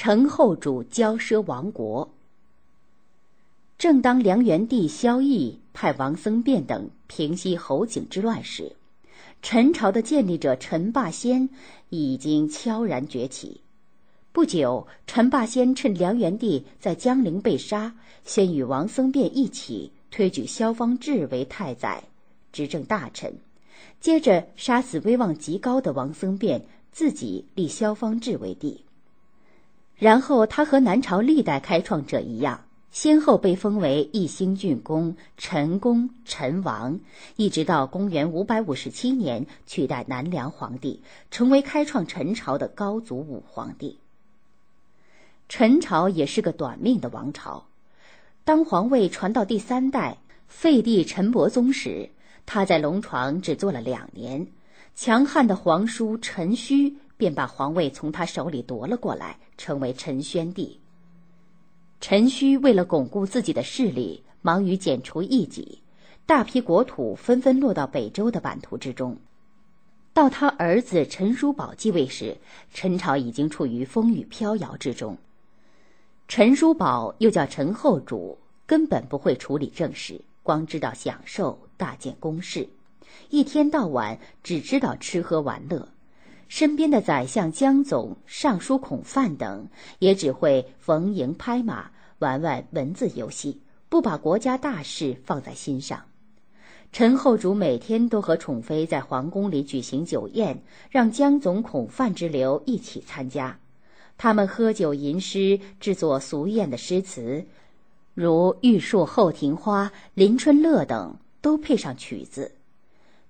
陈后主骄奢亡国。正当梁元帝萧绎派王僧辩等平息侯景之乱时，陈朝的建立者陈霸先已经悄然崛起。不久，陈霸先趁梁元帝在江陵被杀，先与王僧辩一起推举萧方智为太宰，执政大臣。接着杀死威望极高的王僧辩，自己立萧方智为帝。然后他和南朝历代开创者一样。先后被封为义兴郡公、陈公、陈王，一直到公元五百五十七年取代南梁皇帝，成为开创陈朝的高祖武皇帝。陈朝也是个短命的王朝，当皇位传到第三代废帝陈伯宗时，他在龙床只做了两年，强悍的皇叔陈顼便把皇位从他手里夺了过来，成为陈宣帝。陈顼为了巩固自己的势力，忙于剪除异己，大批国土纷纷落到北周的版图之中。到他儿子陈叔宝继位时，陈朝已经处于风雨飘摇之中。陈叔宝又叫陈后主，根本不会处理政事，光知道享受，大建宫室，一天到晚只知道吃喝玩乐。身边的宰相江总、尚书孔范等，也只会逢迎拍马，玩玩文字游戏，不把国家大事放在心上。陈后主每天都和宠妃在皇宫里举行酒宴，让江总、孔范之流一起参加。他们喝酒吟诗，制作俗艳的诗词，如“玉树后庭花”“临春乐”等，都配上曲子。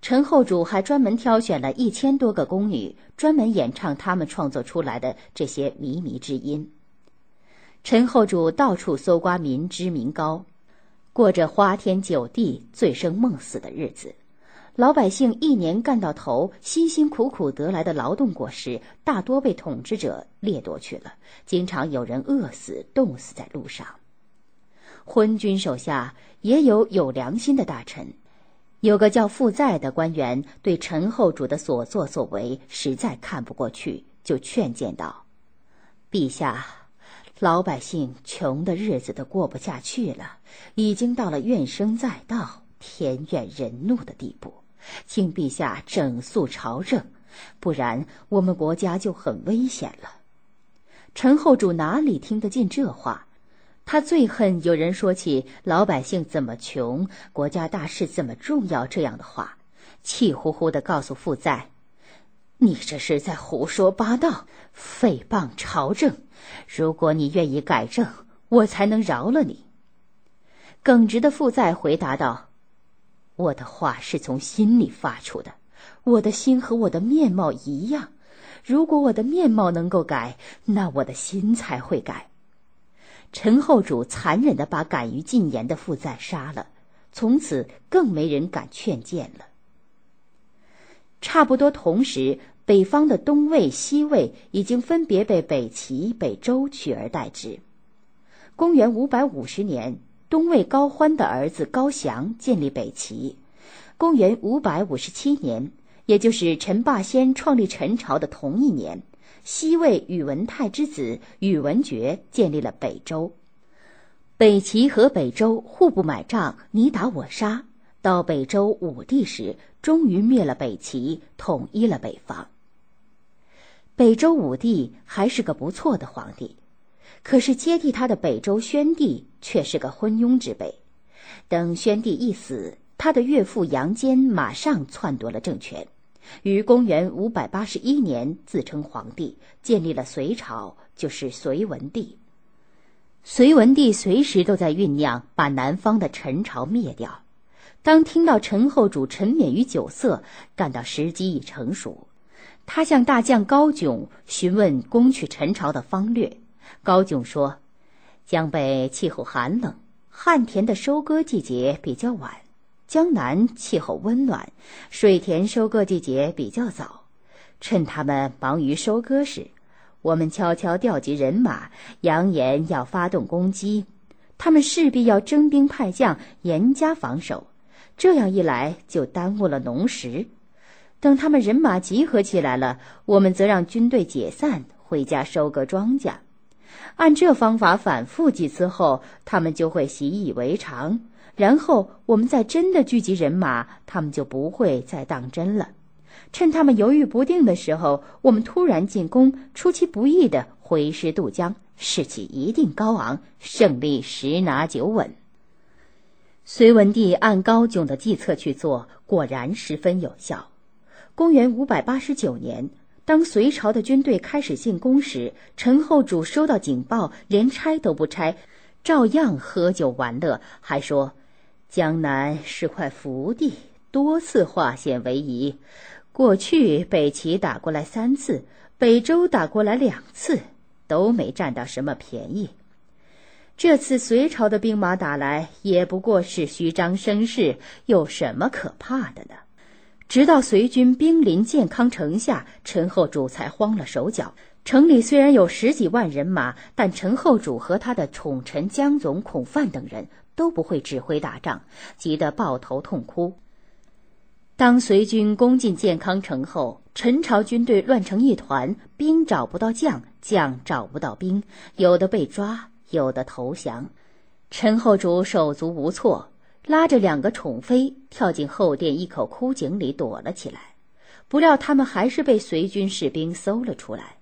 陈后主还专门挑选了一千多个宫女，专门演唱他们创作出来的这些靡靡之音。陈后主到处搜刮民脂民膏，过着花天酒地、醉生梦死的日子。老百姓一年干到头，辛辛苦苦得来的劳动果实，大多被统治者掠夺去了，经常有人饿死、冻死在路上。昏君手下也有有良心的大臣。有个叫傅在的官员对陈后主的所作所为实在看不过去，就劝谏道：“陛下，老百姓穷的日子都过不下去了，已经到了怨声载道、天怨人怒的地步，请陛下整肃朝政，不然我们国家就很危险了。”陈后主哪里听得进这话？他最恨有人说起老百姓怎么穷，国家大事怎么重要这样的话，气呼呼的告诉傅在：“你这是在胡说八道，诽谤朝政。如果你愿意改正，我才能饶了你。”耿直的傅在回答道：“我的话是从心里发出的，我的心和我的面貌一样。如果我的面貌能够改，那我的心才会改。”陈后主残忍地把敢于进言的傅在杀了，从此更没人敢劝谏了。差不多同时，北方的东魏、西魏已经分别被北齐、北周取而代之。公元五百五十年，东魏高欢的儿子高翔建立北齐；公元五百五十七年，也就是陈霸先创立陈朝的同一年。西魏宇文泰之子宇文觉建立了北周，北齐和北周互不买账，你打我杀。到北周武帝时，终于灭了北齐，统一了北方。北周武帝还是个不错的皇帝，可是接替他的北周宣帝却是个昏庸之辈。等宣帝一死，他的岳父杨坚马上篡夺了政权。于公元五百八十一年自称皇帝，建立了隋朝，就是隋文帝。隋文帝随时都在酝酿把南方的陈朝灭掉。当听到陈后主沉湎于酒色，感到时机已成熟，他向大将高炯询问攻取陈朝的方略。高炯说：“江北气候寒冷，旱田的收割季节比较晚。”江南气候温暖，水田收割季节比较早。趁他们忙于收割时，我们悄悄调集人马，扬言要发动攻击。他们势必要征兵派将，严加防守。这样一来，就耽误了农时。等他们人马集合起来了，我们则让军队解散，回家收割庄稼。按这方法反复几次后，他们就会习以为常。然后我们再真的聚集人马，他们就不会再当真了。趁他们犹豫不定的时候，我们突然进攻，出其不意的挥师渡江，士气一定高昂，胜利十拿九稳。隋文帝按高炯的计策去做，果然十分有效。公元五百八十九年。当隋朝的军队开始进攻时，陈后主收到警报，连拆都不拆，照样喝酒玩乐，还说：“江南是块福地，多次化险为夷。过去北齐打过来三次，北周打过来两次，都没占到什么便宜。这次隋朝的兵马打来，也不过是虚张声势，有什么可怕的呢？”直到隋军兵临建康城下，陈后主才慌了手脚。城里虽然有十几万人马，但陈后主和他的宠臣江总、孔范等人都不会指挥打仗，急得抱头痛哭。当隋军攻进建康城后，陈朝军队乱成一团，兵找不到将，将找不到兵，有的被抓，有的投降。陈后主手足无措。拉着两个宠妃跳进后殿一口枯井里躲了起来，不料他们还是被隋军士兵搜了出来，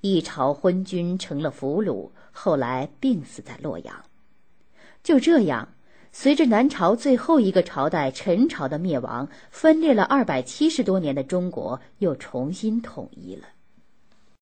一朝昏君成了俘虏，后来病死在洛阳。就这样，随着南朝最后一个朝代陈朝的灭亡，分裂了二百七十多年的中国又重新统一了。